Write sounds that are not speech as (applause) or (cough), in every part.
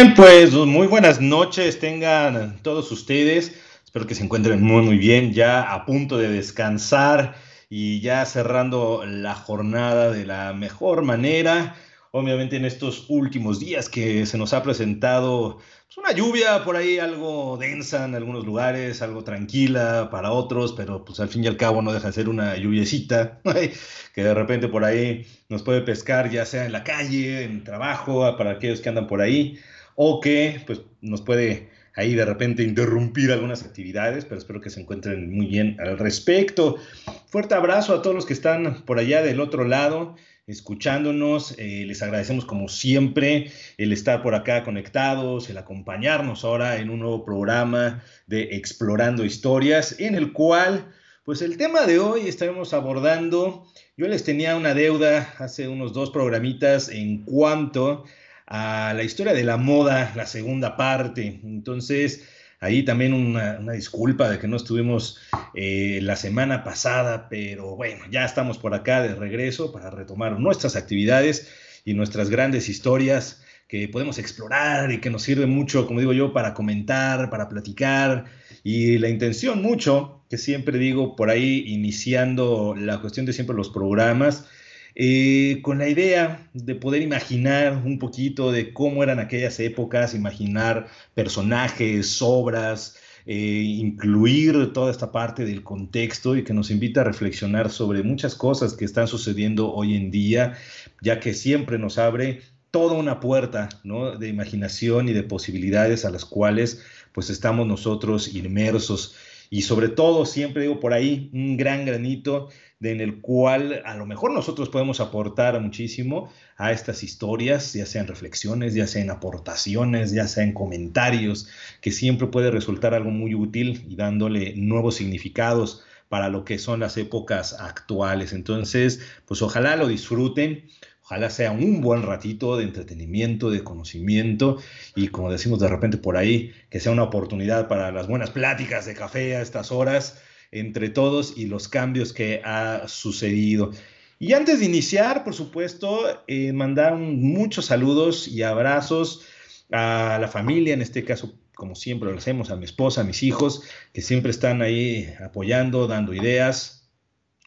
Bien, pues muy buenas noches tengan todos ustedes. Espero que se encuentren muy, muy bien, ya a punto de descansar y ya cerrando la jornada de la mejor manera. Obviamente en estos últimos días que se nos ha presentado pues, una lluvia por ahí algo densa en algunos lugares, algo tranquila para otros, pero pues al fin y al cabo no deja de ser una lluviecita (laughs) que de repente por ahí nos puede pescar ya sea en la calle, en trabajo, para aquellos que andan por ahí, o que pues nos puede ahí de repente interrumpir algunas actividades, pero espero que se encuentren muy bien al respecto. Fuerte abrazo a todos los que están por allá del otro lado escuchándonos. Eh, les agradecemos como siempre el estar por acá conectados, el acompañarnos ahora en un nuevo programa de Explorando Historias, en el cual, pues el tema de hoy estaremos abordando, yo les tenía una deuda hace unos dos programitas en cuanto a la historia de la moda, la segunda parte. Entonces, Ahí también una, disculpa de que no estuvimos eh, la semana pasada, pero bueno, ya estamos por acá de regreso para retomar nuestras actividades y nuestras grandes historias que podemos explorar y que nos sirve mucho, como digo yo, para comentar, para platicar. Y la intención mucho, que siempre digo por ahí, iniciando la cuestión de siempre los programas, eh, con la idea de poder imaginar un poquito de cómo eran aquellas épocas, imaginar personajes, obras, eh, incluir toda esta parte del contexto y que nos invita a reflexionar sobre muchas cosas que están sucediendo hoy en día, ya que siempre nos abre toda una puerta de imaginación y de posibilidades a las cuales pues estamos nosotros inmersos y sobre todo siempre digo por ahí un gran granito en el cual a lo mejor nosotros podemos aportar muchísimo a estas historias, ya sean reflexiones, ya sean aportaciones, ya sean comentarios, que siempre puede resultar algo muy útil y dándole nuevos significados para lo que son las épocas actuales. Entonces, pues ojalá lo disfruten. Ojalá sea un buen ratito de entretenimiento, de conocimiento y como decimos de repente por ahí, que sea una oportunidad para las buenas pláticas de café a estas horas entre todos y los cambios que ha sucedido. Y antes de iniciar, por supuesto, eh, mandar muchos saludos y abrazos a la familia, en este caso, como siempre lo hacemos, a mi esposa, a mis hijos, que siempre están ahí apoyando, dando ideas.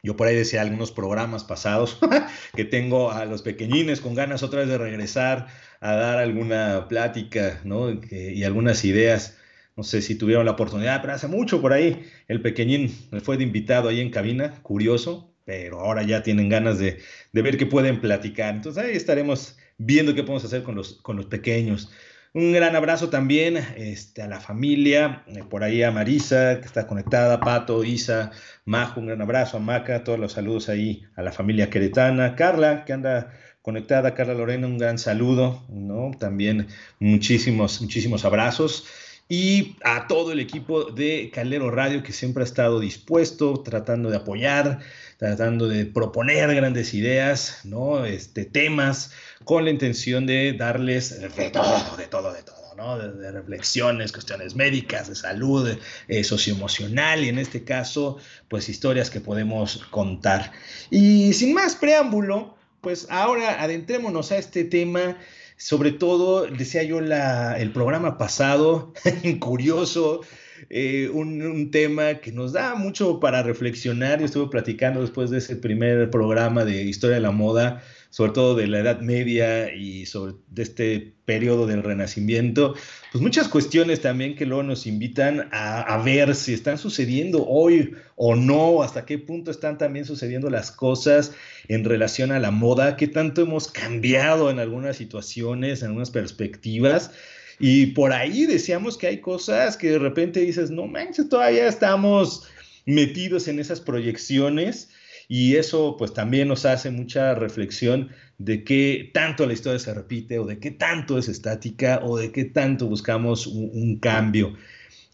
Yo por ahí decía algunos programas pasados (laughs) que tengo a los pequeñines con ganas otra vez de regresar a dar alguna plática ¿no? y algunas ideas no sé si tuvieron la oportunidad, pero hace mucho por ahí el pequeñín fue de invitado ahí en cabina, curioso, pero ahora ya tienen ganas de, ver qué pueden platicar. Entonces ahí estaremos viendo qué podemos hacer con los, con los pequeños. Un gran abrazo también este, a la familia, eh, por ahí a Marisa, que está conectada, Pato, Isa, Majo, un gran abrazo a Maca, todos los saludos ahí a la familia queretana, Carla, que anda conectada, Carla Lorena, un gran saludo, ¿no? También muchísimos, muchísimos abrazos y a todo el equipo de Calero Radio que siempre ha estado dispuesto, tratando de apoyar, tratando de proponer grandes ideas, ¿no? Este, temas con la intención de darles de todo, de todo, de todo. ¿no? De, reflexiones, cuestiones médicas, de salud, eh, socioemocional y en este caso, pues historias que podemos contar. Y sin más preámbulo, pues ahora adentrémonos a este tema sobre todo, decía yo la, el programa pasado, (laughs) curioso, eh, un, un, tema que nos da mucho para reflexionar. Yo estuve platicando después de ese primer programa de historia de la moda sobre todo de la Edad Media y sobre de este periodo del Renacimiento, pues muchas cuestiones también que luego nos invitan a, a, ver si están sucediendo hoy o no, hasta qué punto están también sucediendo las cosas en relación a la moda, qué tanto hemos cambiado en algunas situaciones, en algunas perspectivas. Y por ahí decíamos que hay cosas que de repente dices, no manches, todavía estamos metidos en esas proyecciones y eso pues también nos hace mucha reflexión de qué tanto la historia se repite o de qué tanto es estática o de qué tanto buscamos un, cambio.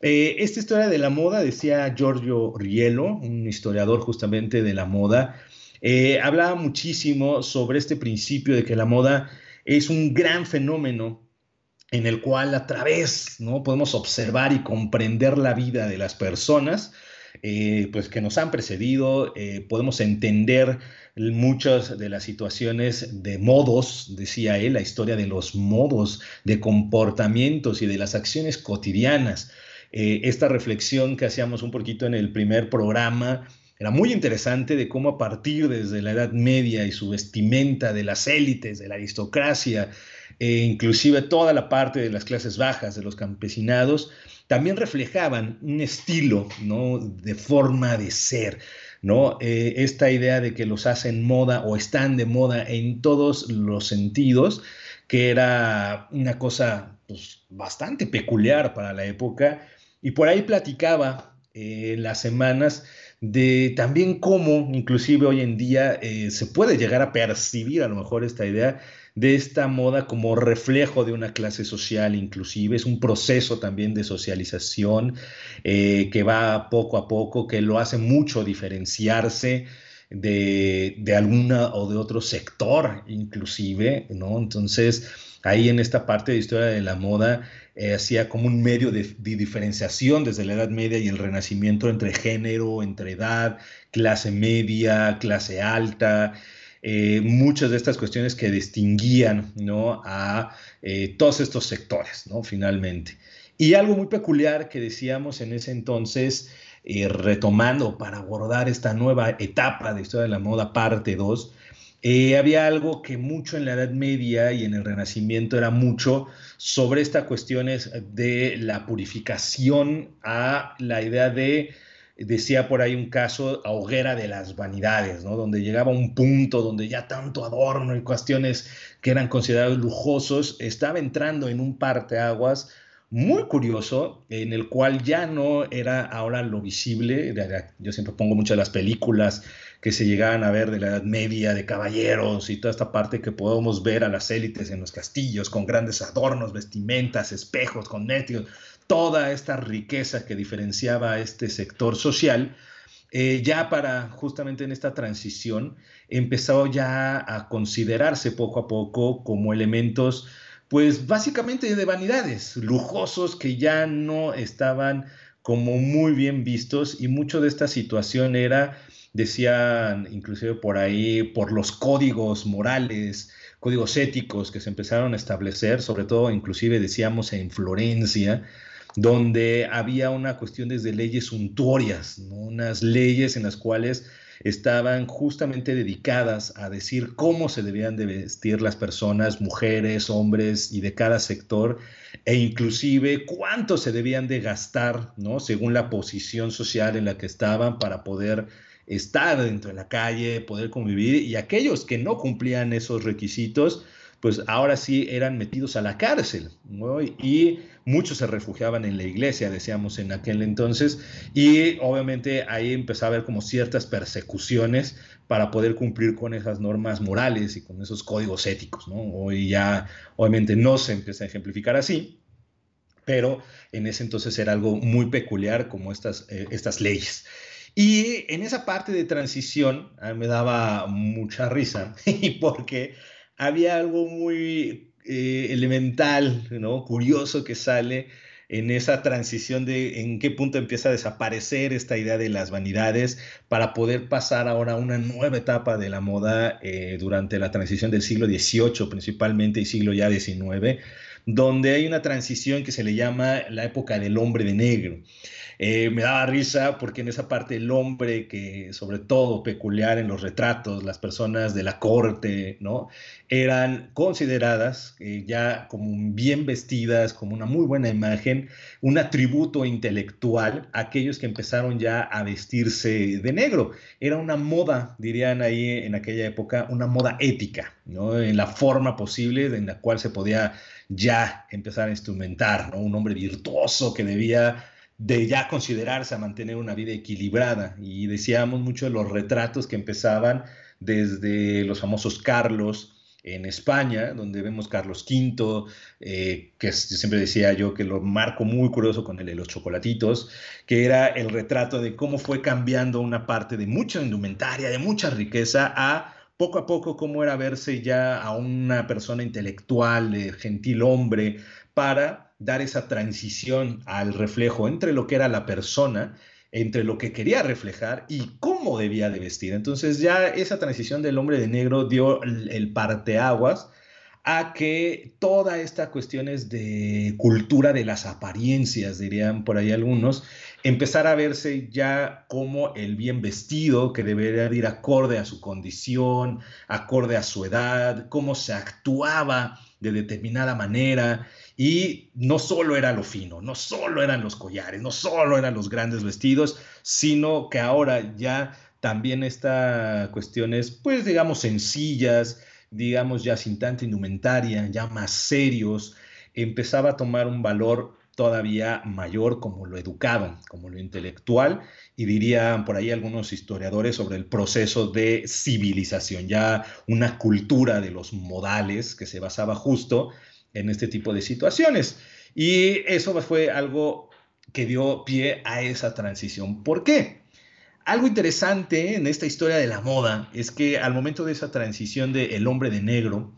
Eh, esta historia de la moda, decía Giorgio Rielo, un historiador justamente de la moda, eh, hablaba muchísimo sobre este principio de que la moda es un gran fenómeno en el cual a través no podemos observar y comprender la vida de las personas eh, pues que nos han precedido, eh, podemos entender muchas de las situaciones de modos, decía él, la historia de los modos, de comportamientos y de las acciones cotidianas. Eh, esta reflexión que hacíamos un poquito en el primer programa era muy interesante de cómo a partir desde la Edad Media y su vestimenta de las élites, de la aristocracia, e inclusive toda la parte de las clases bajas, de los campesinados, también reflejaban un estilo ¿no? de forma de ser. ¿no? Eh, esta idea de que los hacen moda o están de moda en todos los sentidos, que era una cosa pues, bastante peculiar para la época. Y por ahí platicaba eh, las semanas de también cómo, inclusive hoy en día, eh, se puede llegar a percibir a lo mejor esta idea de esta moda como reflejo de una clase social inclusive, es un proceso también de socialización eh, que va poco a poco, que lo hace mucho diferenciarse de, de alguna o de otro sector inclusive, ¿no? Entonces, ahí en esta parte de historia de la moda, eh, hacía como un medio de, diferenciación desde la Edad Media y el Renacimiento entre género, entre edad, clase media, clase alta, eh, muchas de estas cuestiones que distinguían ¿no? a eh, todos estos sectores, ¿no? finalmente. Y algo muy peculiar que decíamos en ese entonces, retomando para abordar esta nueva etapa de historia de la moda, parte 2, había algo que mucho en la Edad Media y en el Renacimiento era mucho sobre estas cuestiones de la purificación a la idea de decía por ahí un caso a hoguera de las vanidades, ¿no? Donde llegaba un punto donde ya tanto adorno y cuestiones que eran considerados lujosos, estaba entrando en un parteaguas muy curioso, en el cual ya no era ahora lo visible. Yo siempre pongo muchas de las películas que se llegaban a ver de la Edad Media, de caballeros y toda esta parte que podemos ver a las élites en los castillos con grandes adornos, vestimentas, espejos, con netios, toda esta riqueza que diferenciaba a este sector social, eh, ya para justamente en esta transición empezó ya a considerarse poco a poco como elementos, pues básicamente de vanidades, lujosos que ya no estaban como muy bien vistos y mucho de esta situación era, decían inclusive por ahí, por los códigos morales, códigos éticos que se empezaron a establecer, sobre todo inclusive decíamos en Florencia, donde había una cuestión desde leyes suntuorias, unas leyes en las cuales estaban justamente dedicadas a decir cómo se debían de vestir las personas, mujeres, hombres y de cada sector, e inclusive cuánto se debían de gastar, ¿no? Según la posición social en la que estaban para poder estar dentro de la calle, poder convivir, y aquellos que no cumplían esos requisitos, pues ahora sí eran metidos a la cárcel, ¿no? Y muchos se refugiaban en la iglesia, decíamos en aquel entonces, y obviamente ahí empezó a haber como ciertas persecuciones para poder cumplir con esas normas morales y con esos códigos éticos, ¿no? Hoy ya obviamente no se empieza a ejemplificar así, pero en ese entonces era algo muy peculiar como estas, eh, estas leyes. Y en esa parte de transición me daba mucha risa, (laughs) porque había algo muy eh, elemental, ¿no? curioso que sale en esa transición de en qué punto empieza a desaparecer esta idea de las vanidades para poder pasar ahora a una nueva etapa de la moda eh, durante la transición del siglo XVIII principalmente y siglo ya XIX, donde hay una transición que se le llama la época del hombre de negro. Eh, me daba risa porque en esa parte el hombre que sobre todo peculiar en los retratos, las personas de la corte, ¿no? Eran consideradas eh, ya como bien vestidas, como una muy buena imagen, un atributo intelectual, aquellos que empezaron ya a vestirse de negro. Era una moda, dirían ahí en aquella época, una moda ética, ¿no? En la forma posible en la cual se podía ya empezar a instrumentar, ¿no? Un hombre virtuoso que debía de ya considerarse a mantener una vida equilibrada. Y decíamos mucho de los retratos que empezaban desde los famosos Carlos en España, donde vemos Carlos V, eh, que siempre decía yo que lo marco muy curioso con el de los chocolatitos, que era el retrato de cómo fue cambiando una parte de mucha indumentaria, de mucha riqueza, a poco a poco cómo era verse ya a una persona intelectual, de gentil hombre, para dar esa transición al reflejo entre lo que era la persona entre lo que quería reflejar y cómo debía de vestir. Entonces ya esa transición del hombre de negro dio el, parteaguas a que toda esta cuestiones de cultura de las apariencias, dirían por ahí algunos, empezara a verse ya como el bien vestido, que debería ir acorde a su condición, acorde a su edad, cómo se actuaba de determinada manera. Y no solo era lo fino, no solo eran los collares, no solo eran los grandes vestidos, sino que ahora ya también esta cuestiones, pues digamos, sencillas, digamos ya sin tanta indumentaria, ya más serios, empezaba a tomar un valor todavía mayor como lo educado, como lo intelectual, y dirían por ahí algunos historiadores sobre el proceso de civilización, ya una cultura de los modales que se basaba justo en este tipo de situaciones. Y eso fue algo que dio pie a esa transición. ¿Por qué? Algo interesante en esta historia de la moda es que al momento de esa transición de el hombre de negro,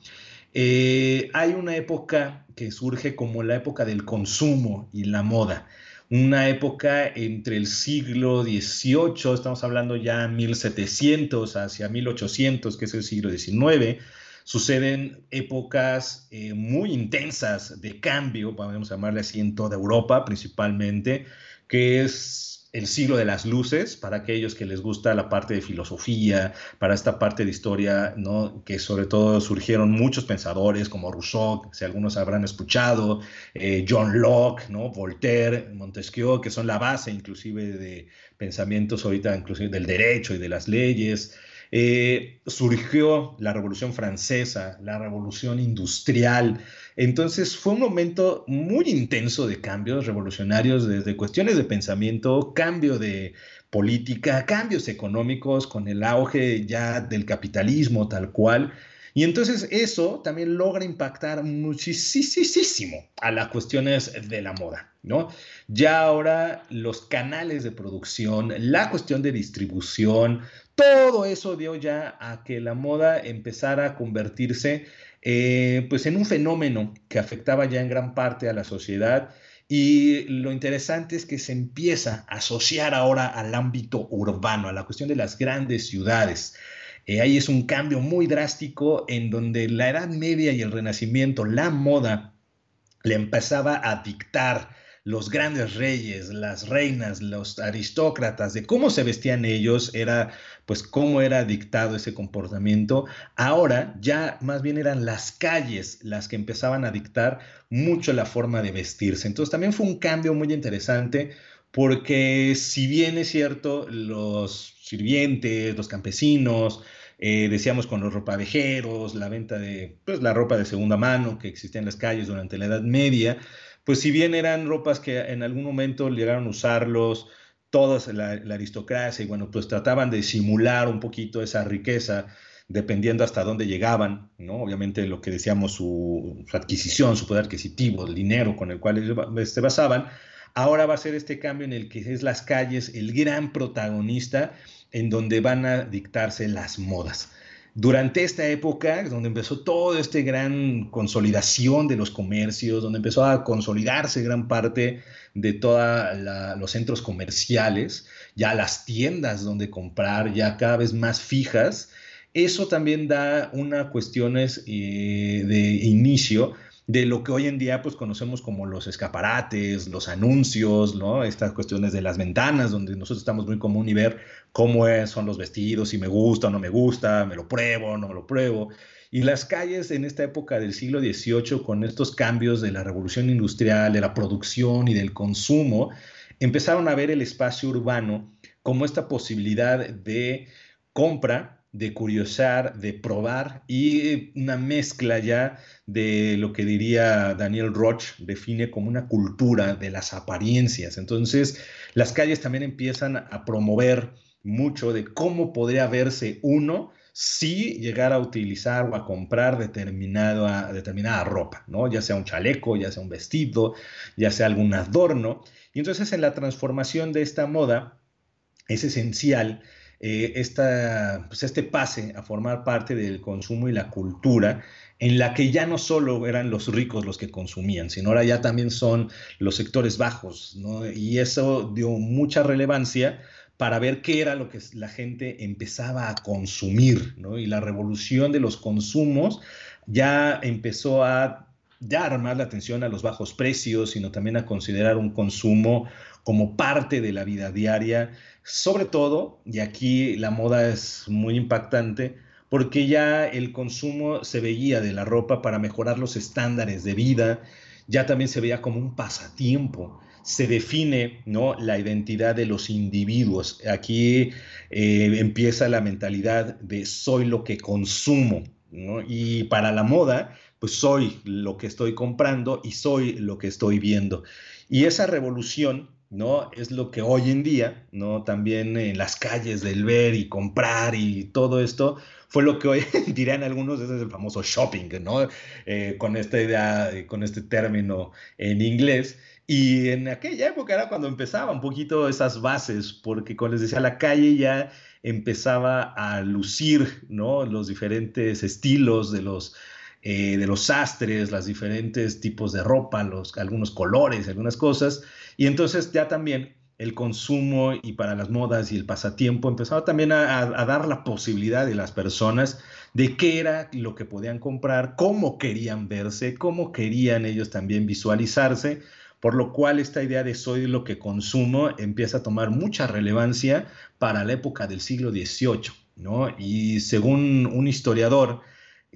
eh, hay una época que surge como la época del consumo y la moda. Una época entre el siglo XVIII, estamos hablando ya 1700 hacia 1800, que es el siglo XIX, suceden épocas eh, muy intensas de cambio, podemos llamarle así, en toda Europa principalmente, que es el siglo de las luces, para aquellos que les gusta la parte de filosofía, para esta parte de historia, ¿no? que sobre todo surgieron muchos pensadores como Rousseau, si algunos habrán escuchado, eh, John Locke, ¿no? Voltaire, Montesquieu, que son la base inclusive de pensamientos ahorita inclusive del derecho y de las leyes. Eh, surgió la Revolución Francesa, la Revolución Industrial. Entonces fue un momento muy intenso de cambios revolucionarios desde cuestiones de pensamiento, cambio de política, cambios económicos con el auge ya del capitalismo tal cual. Y entonces eso también logra impactar muchísimo a las cuestiones de la moda, ¿no? Ya ahora los canales de producción, la cuestión de distribución, todo eso dio ya a que la moda empezara a convertirse eh, pues en un fenómeno que afectaba ya en gran parte a la sociedad y lo interesante es que se empieza a asociar ahora al ámbito urbano, a la cuestión de las grandes ciudades. Eh, ahí es un cambio muy drástico en donde la Edad Media y el Renacimiento, la moda, le empezaba a dictar los grandes reyes, las reinas, los aristócratas, de cómo se vestían ellos, era pues cómo era dictado ese comportamiento. Ahora ya más bien eran las calles las que empezaban a dictar mucho la forma de vestirse. Entonces también fue un cambio muy interesante porque si bien es cierto, los sirvientes, los campesinos, eh, decíamos con los ropavejeros, la venta de pues, la ropa de segunda mano que existía en las calles durante la Edad Media, pues si bien eran ropas que en algún momento llegaron a usarlos todas la, aristocracia y bueno, pues trataban de simular un poquito esa riqueza dependiendo hasta dónde llegaban, ¿no? Obviamente lo que decíamos, su, adquisición, su poder adquisitivo, el dinero con el cual se basaban, ahora va a ser este cambio en el que es las calles el gran protagonista en donde van a dictarse las modas. Durante esta época, donde empezó toda esta gran consolidación de los comercios, donde empezó a consolidarse gran parte de todos los centros comerciales, ya las tiendas donde comprar, ya cada vez más fijas, eso también da una cuestiones eh, de inicio de lo que hoy en día pues conocemos como los escaparates, los anuncios, ¿no? Estas cuestiones de las ventanas, donde nosotros estamos muy común y ver cómo son los vestidos, si me gusta o no me gusta, me lo pruebo no me lo pruebo. Y las calles en esta época del siglo XVIII, con estos cambios de la revolución industrial, de la producción y del consumo, empezaron a ver el espacio urbano como esta posibilidad de compra de curiosar, de probar y una mezcla ya de lo que diría Daniel Roch define como una cultura de las apariencias. Entonces, las calles también empiezan a promover mucho de cómo podría verse uno si llegara a utilizar o a comprar determinada, determinada ropa, ¿no? Ya sea un chaleco, ya sea un vestido, ya sea algún adorno. Y entonces en la transformación de esta moda es esencial eh, esta, pues este pase a formar parte del consumo y la cultura en la que ya no solo eran los ricos los que consumían, sino ahora ya también son los sectores bajos, ¿no? Y eso dio mucha relevancia para ver qué era lo que la gente empezaba a consumir, ¿no? Y la revolución de los consumos ya empezó a dar más la atención a los bajos precios, sino también a considerar un consumo como parte de la vida diaria, sobre todo, y aquí la moda es muy impactante, porque ya el consumo se veía de la ropa para mejorar los estándares de vida, ya también se veía como un pasatiempo se define ¿no? la identidad de los individuos. Aquí eh, empieza la mentalidad de soy lo que consumo. Y para la moda, pues soy lo que estoy comprando y soy lo que estoy viendo. Y esa revolución ¿no? Es lo que hoy en día, ¿no? También en las calles del ver y comprar y todo esto, fue lo que hoy (laughs) dirían algunos, ese es el famoso shopping, ¿no? Eh, con esta idea, con este término en inglés. Y en aquella época era cuando empezaba un poquito esas bases, porque como les decía, la calle ya empezaba a lucir, ¿no? Los diferentes estilos de los eh, de los sastres, los diferentes tipos de ropa, los, algunos colores, algunas cosas. Y entonces ya también el consumo y para las modas y el pasatiempo empezaba también a, dar la posibilidad de las personas de qué era lo que podían comprar, cómo querían verse, cómo querían ellos también visualizarse, por lo cual esta idea de soy lo que consumo empieza a tomar mucha relevancia para la época del siglo XVIII, ¿no? Y según un historiador,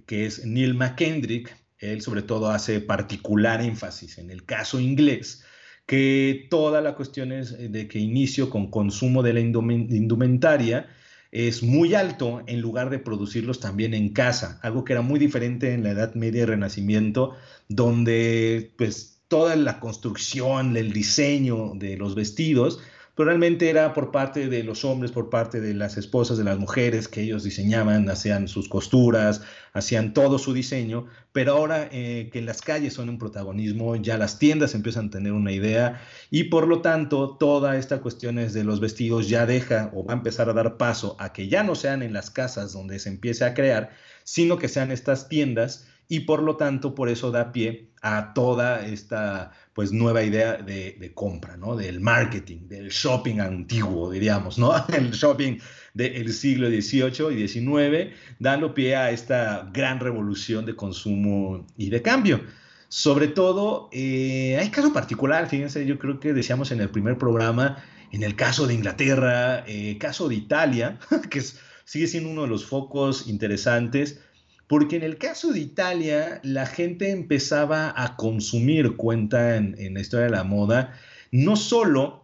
que es Neil McKendrick, él sobre todo hace particular énfasis en el caso inglés, que toda la cuestión es de que inicio con consumo de la indumentaria es muy alto en lugar de producirlos también en casa, algo que era muy diferente en la Edad Media y Renacimiento, donde pues toda la construcción, el diseño de los vestidos pero realmente era por parte de los hombres, por parte de las esposas de las mujeres que ellos diseñaban, hacían sus costuras, hacían todo su diseño, pero ahora eh, que las calles son un protagonismo, ya las tiendas empiezan a tener una idea y por lo tanto toda esta cuestión de los vestidos ya deja o va a empezar a dar paso a que ya no sean en las casas donde se empiece a crear, sino que sean estas tiendas y por lo tanto por eso da pie a toda esta pues nueva idea de, compra, ¿no? Del marketing, del shopping antiguo, diríamos, ¿no? (laughs) El shopping del siglo XVIII y XIX, dando pie a esta gran revolución de consumo y de cambio. Sobre todo, eh, hay caso particular, fíjense, yo creo que decíamos en el primer programa, en el caso de Inglaterra, eh, caso de Italia, (laughs) que sigue siendo uno de los focos interesantes, porque en el caso de Italia, la gente empezaba a consumir, cuenta en, la historia de la moda, no solo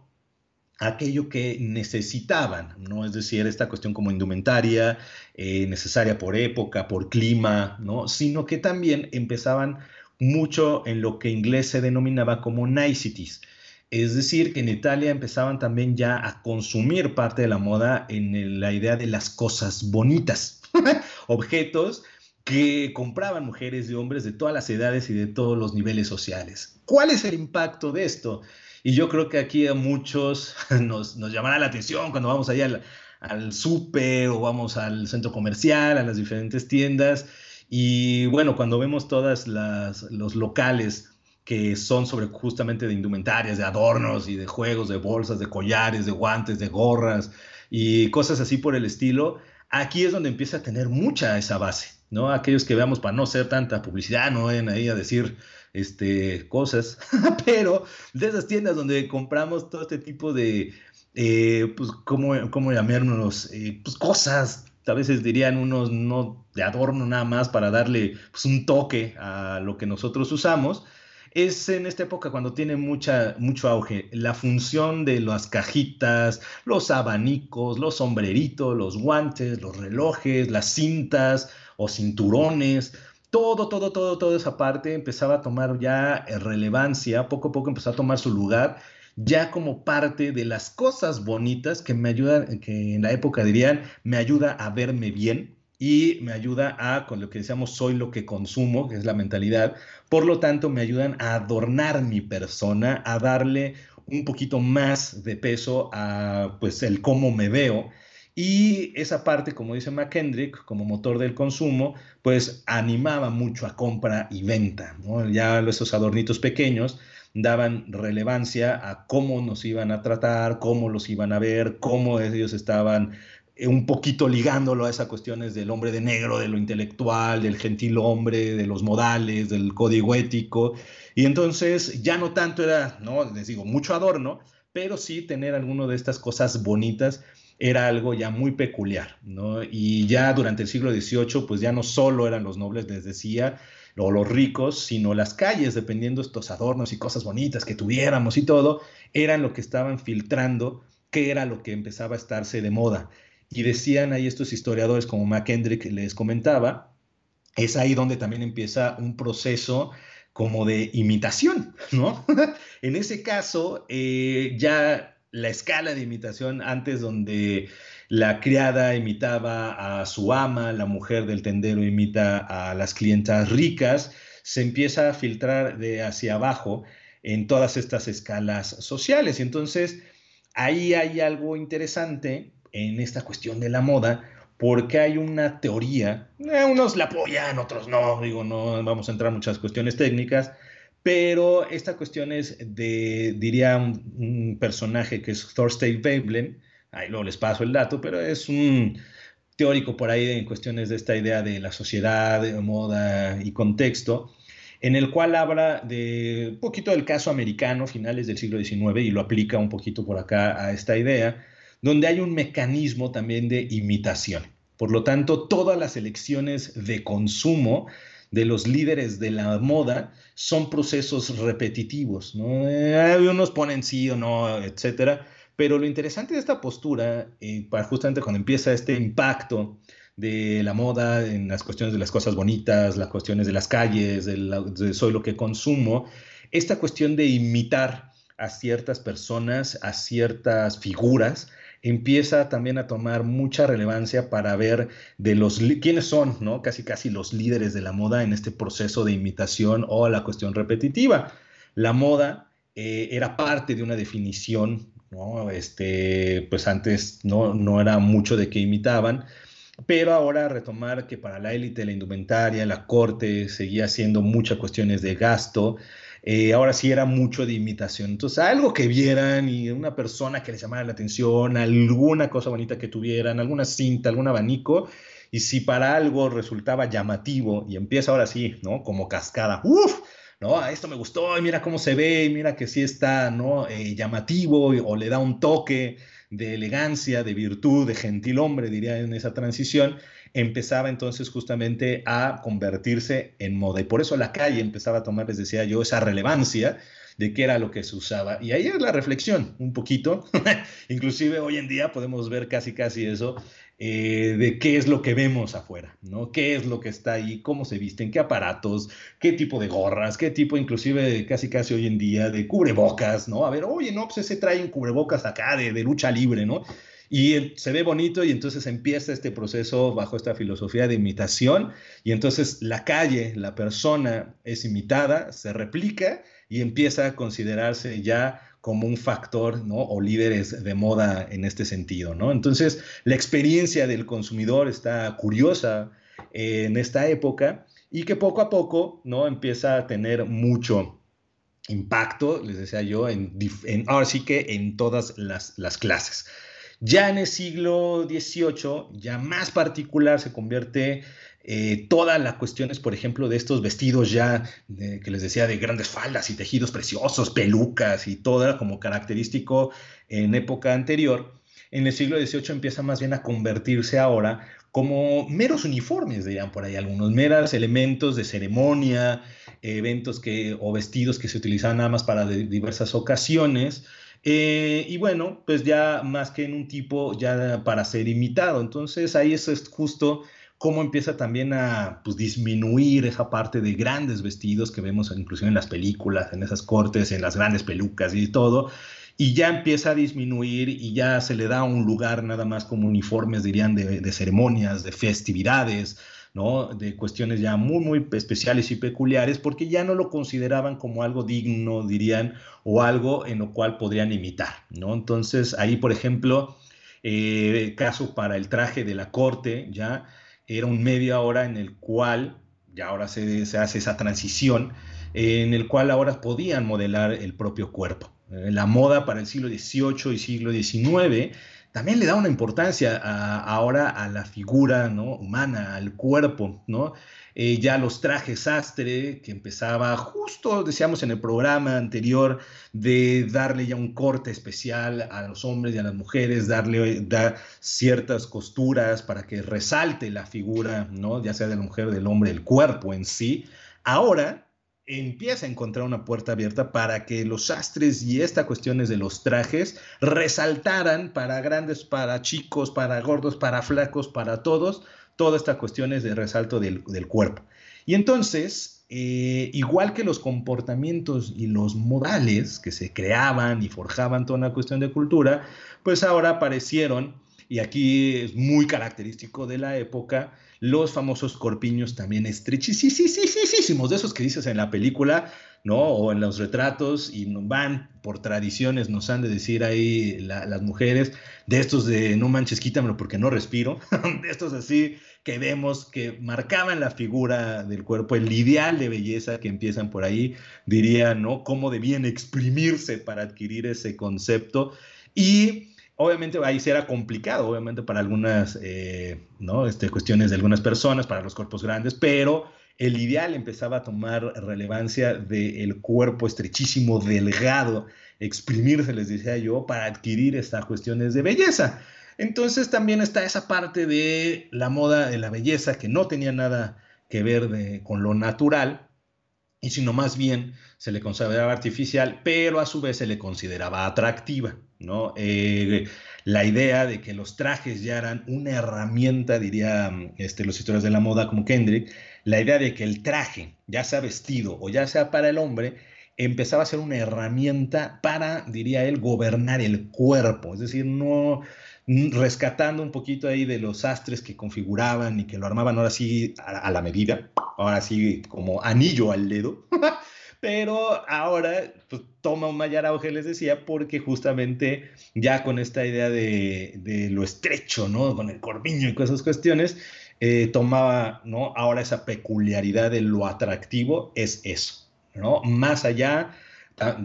aquello que necesitaban, ¿no? Es decir, esta cuestión como indumentaria, eh, necesaria por época, por clima, ¿no? Sino que también empezaban mucho en lo que inglés se denominaba como niceties. Es decir, que en Italia empezaban también ya a consumir parte de la moda en la idea de las cosas bonitas, (laughs) objetos que compraban mujeres y hombres de todas las edades y de todos los niveles sociales. ¿Cuál es el impacto de esto? Y yo creo que aquí a muchos (laughs) nos, nos llamará la atención cuando vamos allá al, al súper o vamos al centro comercial, a las diferentes tiendas. Y bueno, cuando vemos todas las, los locales que son sobre justamente de indumentarias, de adornos y de juegos, de bolsas, de collares, de guantes, de gorras y cosas así por el estilo, aquí es donde empieza a tener mucha esa base. ¿No? Aquellos que veamos para no ser tanta publicidad, no vayan ahí a decir este, cosas, (laughs) pero de esas tiendas donde compramos todo este tipo de, eh, pues, ¿cómo, cómo? Eh, pues cosas, a veces dirían unos no de adorno nada más para darle pues, un toque a lo que nosotros usamos. Es en esta época cuando tiene mucha, mucho auge la función de las cajitas, los abanicos, los sombreritos, los guantes, los relojes, las cintas, o cinturones, todo, todo, todo, toda esa parte empezaba a tomar ya eh, relevancia, poco a poco empezó a tomar su lugar, ya como parte de las cosas bonitas que me ayudan, que en la época dirían, me ayuda a verme bien y me ayuda a, con lo que decíamos, soy lo que consumo, que es la mentalidad, por lo tanto me ayudan a adornar mi persona, a darle un poquito más de peso a, pues, el cómo me veo Y esa parte, como dice McKendrick, como motor del consumo, pues animaba mucho a compra y venta. ¿no? Ya esos adornitos pequeños daban relevancia a cómo nos iban a tratar, cómo los iban a ver, cómo ellos estaban eh, un poquito ligándolo a esas cuestiones del hombre de negro, de lo intelectual, del gentil hombre, de los modales, del código ético. Y entonces ya no tanto era, no, les digo, mucho adorno, pero sí tener alguna de estas cosas bonitas era algo ya muy peculiar, ¿no? Y ya durante el siglo XVIII, pues ya no solo eran los nobles, les decía, o los ricos, sino las calles, dependiendo de estos adornos y cosas bonitas que tuviéramos y todo, eran lo que estaban filtrando qué era lo que empezaba a estarse de moda. Y decían ahí estos historiadores, como McKendrick les comentaba, es ahí donde también empieza un proceso como de imitación, ¿no? (laughs) en ese caso, eh, ya la escala de imitación antes donde la criada imitaba a su ama, la mujer del tendero imita a las clientas ricas, se empieza a filtrar de hacia abajo en todas estas escalas sociales. Y entonces ahí hay algo interesante en esta cuestión de la moda, porque hay una teoría, eh, unos la apoyan, otros no, digo, no vamos a entrar en muchas cuestiones técnicas, pero esta cuestión es de, diría, un, personaje que es Thorstein Veblen, ahí luego les paso el dato, pero es un teórico por ahí en cuestiones de esta idea de la sociedad, de moda y contexto, en el cual habla de un poquito del caso americano, finales del siglo XIX, y lo aplica un poquito por acá a esta idea, donde hay un mecanismo también de imitación. Por lo tanto, todas las elecciones de consumo de los líderes de la moda son procesos repetitivos. ¿no? Eh, unos ponen sí o no, etcétera. Pero lo interesante de esta postura, eh, para justamente cuando empieza este impacto de la moda en las cuestiones de las cosas bonitas, las cuestiones de las calles, de, de soy lo que consumo, esta cuestión de imitar a ciertas personas, a ciertas figuras, empieza también a tomar mucha relevancia para ver de los quiénes son, ¿no? Casi casi los líderes de la moda en este proceso de imitación o la cuestión repetitiva. La moda eh, era parte de una definición, ¿no? Este, pues antes no, no era mucho de que imitaban, pero ahora retomar que para la élite, la indumentaria, la corte, seguía siendo muchas cuestiones de gasto, eh, ahora sí era mucho de imitación. Entonces, algo que vieran y una persona que les llamara la atención, alguna cosa bonita que tuvieran, alguna cinta, algún abanico, y si para algo resultaba llamativo y empieza ahora sí, ¿no? Como cascada, ¡uf! ¿no? Esto me gustó, y mira cómo se ve, mira que sí está, ¿no? Eh, llamativo o le da un toque de elegancia, de virtud, de gentil hombre, diría en esa transición, empezaba entonces justamente a convertirse en moda. Y por eso la calle empezaba a tomar, les decía yo, esa relevancia de qué era lo que se usaba. Y ahí es la reflexión, un poquito. (laughs) Inclusive hoy en día podemos ver casi, casi eso, eh, de qué es lo que vemos afuera, ¿no? ¿Qué es lo que está ahí? ¿Cómo se visten? ¿Qué aparatos? ¿Qué tipo de gorras? ¿Qué tipo, inclusive, casi, casi hoy en día, de cubrebocas, ¿no? A ver, oye, no, pues ese trae un cubrebocas acá de, de lucha libre, ¿no? Y se ve bonito y entonces empieza este proceso bajo esta filosofía de imitación y entonces la calle, la persona es imitada, se replica y empieza a considerarse ya como un factor, ¿no? O líderes de moda en este sentido, ¿no? Entonces, la experiencia del consumidor está curiosa en esta época y que poco a poco, ¿no? Empieza a tener mucho impacto, les decía yo, en, ahora sí que en todas las, las clases. Ya en el siglo XVIII, ya más particular, se convierte eh, todas las cuestiones, por ejemplo, de estos vestidos ya que les decía de grandes faldas y tejidos preciosos, pelucas y todo como característico en época anterior. En el siglo XVIII empieza más bien a convertirse ahora como meros uniformes, dirían por ahí algunos, meros elementos de ceremonia, eventos que, o vestidos que se utilizaban nada más para diversas ocasiones, eh, y bueno, pues ya más que en un tipo ya para ser imitado. Entonces ahí eso es justo cómo empieza también a pues, disminuir esa parte de grandes vestidos que vemos inclusive en las películas, en esas cortes, en las grandes pelucas y todo. Y ya empieza a disminuir y ya se le da un lugar nada más como uniformes, dirían, de, de ceremonias, de festividades, de cuestiones ya muy, muy especiales y peculiares, porque ya no lo consideraban como algo digno, dirían, o algo en lo cual podrían imitar, ¿no? Entonces, ahí, por ejemplo, Eh, caso para el traje de la corte, ya era un media hora en el cual, ya ahora se, se hace esa transición, en el cual ahora podían modelar el propio cuerpo. Eh, la moda para el siglo XVIII y siglo XIX también le da una importancia ahora a la figura ¿no? humana, al cuerpo, ¿no? Eh, ya los trajes sastre, que empezaba justo, decíamos en el programa anterior, de darle ya un corte especial a los hombres y a las mujeres, darle dar ciertas costuras para que resalte la figura, ¿no? ya sea de la mujer, del hombre, el cuerpo en sí. Ahora empieza a encontrar una puerta abierta para que los sastres y estas cuestiones de los trajes resaltaran para grandes, para chicos, para gordos, para flacos, para todos, todas estas cuestiones de resalto del, cuerpo. Y entonces, eh, igual que los comportamientos y los modales que se creaban y forjaban toda una cuestión de cultura, pues ahora aparecieron, y aquí es muy característico de la época, los famosos corpiños también estrechísimos, de esos que dices en la película, ¿no? O en los retratos, y van por tradiciones, nos han de decir ahí las mujeres, de estos de no manches, quítamelo porque no respiro, (laughs) de estos así que vemos que marcaban la figura del cuerpo, el ideal de belleza que empiezan por ahí, diría, ¿no? Cómo debían exprimirse para adquirir ese concepto. Y Obviamente ahí será complicado, obviamente para algunas eh, ¿no? este, cuestiones de algunas personas, para los cuerpos grandes, pero el ideal empezaba a tomar relevancia del cuerpo estrechísimo, delgado, exprimirse, les decía yo, para adquirir estas cuestiones de belleza. Entonces también está esa parte de la moda de la belleza que no tenía nada que ver con lo natural, y sino más bien se le consideraba artificial, pero a su vez se le consideraba atractiva, ¿no? Eh, la idea de que los trajes ya eran una herramienta, diría este, los historiadores de la moda como Kendrick, la idea de que el traje, ya sea vestido o ya sea para el hombre, empezaba a ser una herramienta para, diría él, gobernar el cuerpo, es decir, no rescatando un poquito ahí de los astres que configuraban y que lo armaban ahora sí a la medida, ahora sí como anillo al dedo. (laughs) pero ahora pues, toma un mayor auge, les decía, porque justamente ya con esta idea de, lo estrecho, ¿no? Con el corviño y con esas cuestiones, eh, tomaba, ¿no? Ahora esa peculiaridad de lo atractivo es eso, ¿no? Más allá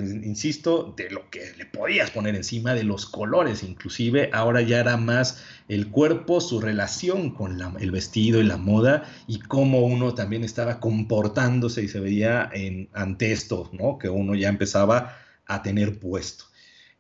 insisto, de lo que le podías poner encima, de los colores inclusive, ahora ya era más el cuerpo, su relación con el vestido y la moda y cómo uno también estaba comportándose y se veía en, ante esto, ¿no? Que uno ya empezaba a tener puesto.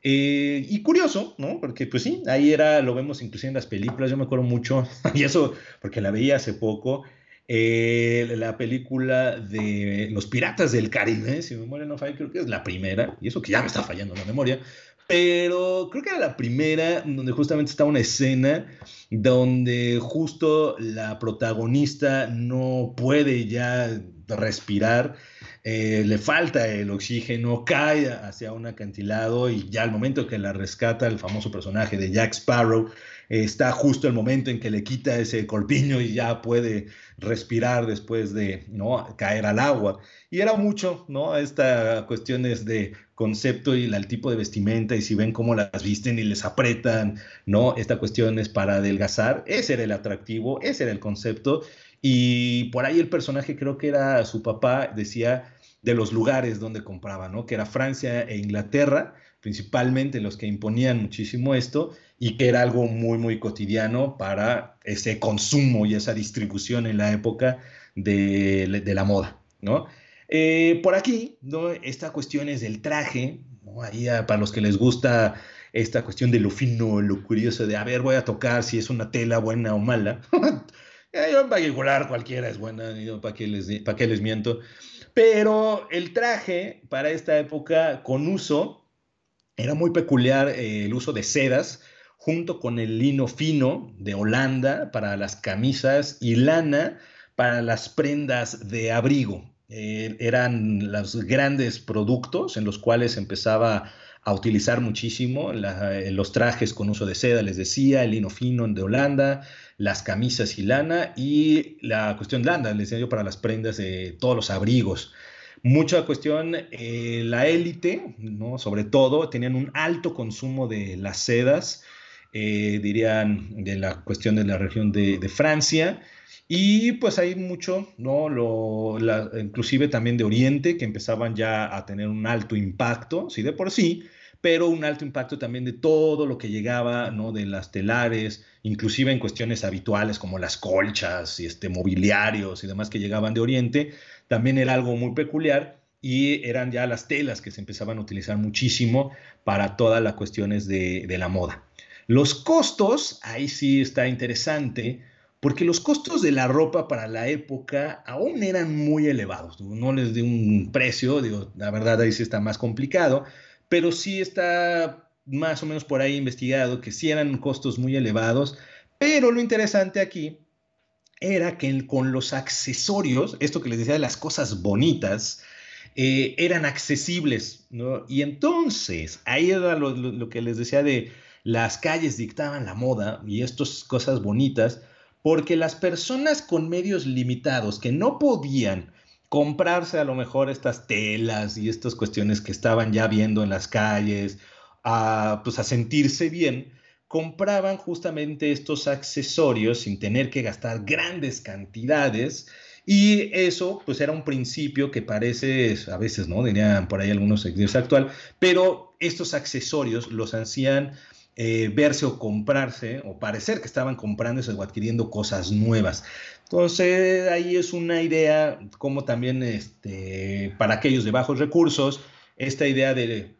Eh, y curioso, ¿no? Porque pues sí, ahí era, lo vemos inclusive en las películas, yo me acuerdo mucho, (laughs) y eso porque la veía hace poco, eh, la película de Los Piratas del Caribe, si mi memoria no falla, creo que es la primera, y eso que ya me está fallando la memoria, pero creo que era la primera donde justamente está una escena donde justo la protagonista no puede ya respirar, eh, le falta el oxígeno, cae hacia un acantilado y ya al momento que la rescata el famoso personaje de Jack Sparrow, está justo el momento en que le quita ese corpiño y ya puede respirar después de ¿no? caer al agua. Y era mucho, ¿no? Esta cuestiones de concepto y el tipo de vestimenta y si ven cómo las visten y les apretan, ¿no? Esta cuestión es para adelgazar, ese era el atractivo, ese era el concepto. Y por ahí el personaje, creo que era su papá, decía de los lugares donde compraba, ¿no? Que era Francia e Inglaterra, principalmente los que imponían muchísimo esto, y que era algo muy, muy cotidiano para ese consumo y esa distribución en la época de, la moda, ¿no? Eh, por aquí, ¿no? Esta cuestión es del traje, ¿no? Ahí ah, para los que les gusta esta cuestión de lo fino, lo curioso de, a ver, voy a tocar si es una tela buena o mala. (laughs) Yo en particular cualquiera es buena, ¿para qué, les, ¿para qué les miento? Pero el traje para esta época con uso era muy peculiar eh, el uso de sedas, junto con el lino fino de Holanda para las camisas y lana para las prendas de abrigo. Eh, eran los grandes productos en los cuales empezaba a utilizar muchísimo eh, los trajes con uso de seda, les decía, el lino fino de Holanda, las camisas y lana y la cuestión de lana, les decía yo, para las prendas de todos los abrigos. Mucha cuestión, eh, la élite, ¿no? sobre todo, tenían un alto consumo de las sedas, eh, dirían, de la cuestión de la región de, Francia. Y pues hay mucho, ¿no? Lo, inclusive también de Oriente, que empezaban ya a tener un alto impacto, sí, de por sí, pero un alto impacto también de todo lo que llegaba, ¿no? De las telares, inclusive en cuestiones habituales como las colchas y este, mobiliarios y demás que llegaban de Oriente, también era algo muy peculiar y eran ya las telas que se empezaban a utilizar muchísimo para todas las cuestiones de, de la moda. Los costos, ahí sí está interesante, porque los costos de la ropa para la época aún eran muy elevados. No les di un precio, digo, la verdad ahí sí está más complicado, pero sí está más o menos por ahí investigado que sí eran costos muy elevados, pero lo interesante aquí era que con los accesorios, esto que les decía de las cosas bonitas, eh, eran accesibles, ¿no? Y entonces, ahí era lo, que les decía de las calles dictaban la moda y estas cosas bonitas, porque las personas con medios limitados que no podían comprarse a lo mejor estas telas y estas cuestiones que estaban ya viendo en las calles, a, pues a sentirse bien, compraban justamente estos accesorios sin tener que gastar grandes cantidades y eso pues era un principio que parece a veces, ¿no? Dirían por ahí algunos seguidores actual, pero estos accesorios los hacían eh, verse o comprarse o parecer que estaban comprándose o adquiriendo cosas nuevas. Entonces ahí es una idea como también este, para aquellos de bajos recursos, esta idea de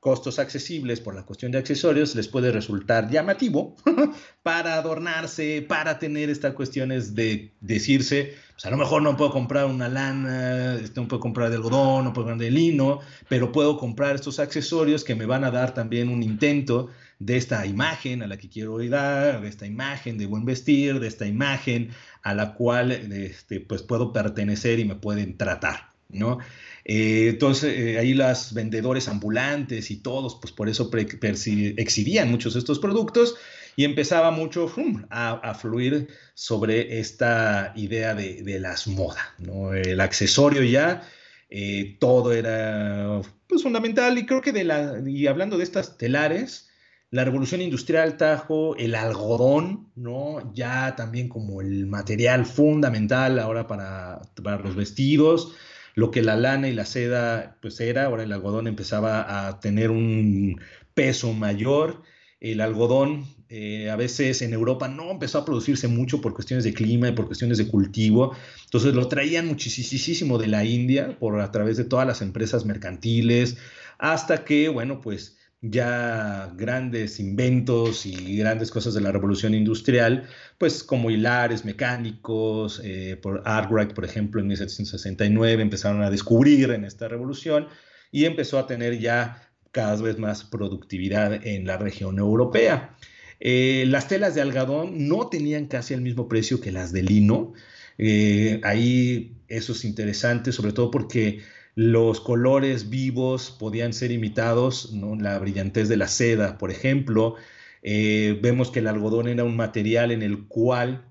costos accesibles por la cuestión de accesorios les puede resultar llamativo (laughs) para adornarse, para tener estas cuestiones de decirse, pues a lo mejor no puedo comprar una lana, este, no puedo comprar de algodón, no puedo comprar de lino, pero puedo comprar estos accesorios que me van a dar también un intento de esta imagen a la que quiero dar, de esta imagen de buen vestir, de esta imagen a la cual este, pues puedo pertenecer y me pueden tratar, ¿no? Eh, entonces, eh, ahí las vendedores ambulantes y todos, pues por eso exhibían muchos de estos productos y empezaba mucho a, fluir sobre esta idea de, las modas, ¿no? El accesorio ya, eh, todo era pues, fundamental y creo que de la, y hablando de estas telares, la revolución industrial trajo el algodón, ¿no? Ya también como el material fundamental ahora para, para los vestidos lo que la lana y la seda pues era, ahora el algodón empezaba a tener un peso mayor. El algodón eh, a veces en Europa no empezó a producirse mucho por cuestiones de clima y por cuestiones de cultivo. Entonces lo traían muchísimo de la India por a través de todas las empresas mercantiles hasta que, bueno, pues ya grandes inventos y grandes cosas de la revolución industrial, pues como hilares mecánicos, eh, por Arkwright, por ejemplo, en 1769 empezaron a descubrir en esta revolución y empezó a tener ya cada vez más productividad en la región europea. Eh, las telas de algodón no tenían casi el mismo precio que las de lino. Eh, ahí eso es interesante, sobre todo porque los colores vivos podían ser imitados, ¿no? la brillantez de la seda, por ejemplo. Eh, vemos que el algodón era un material en el cual,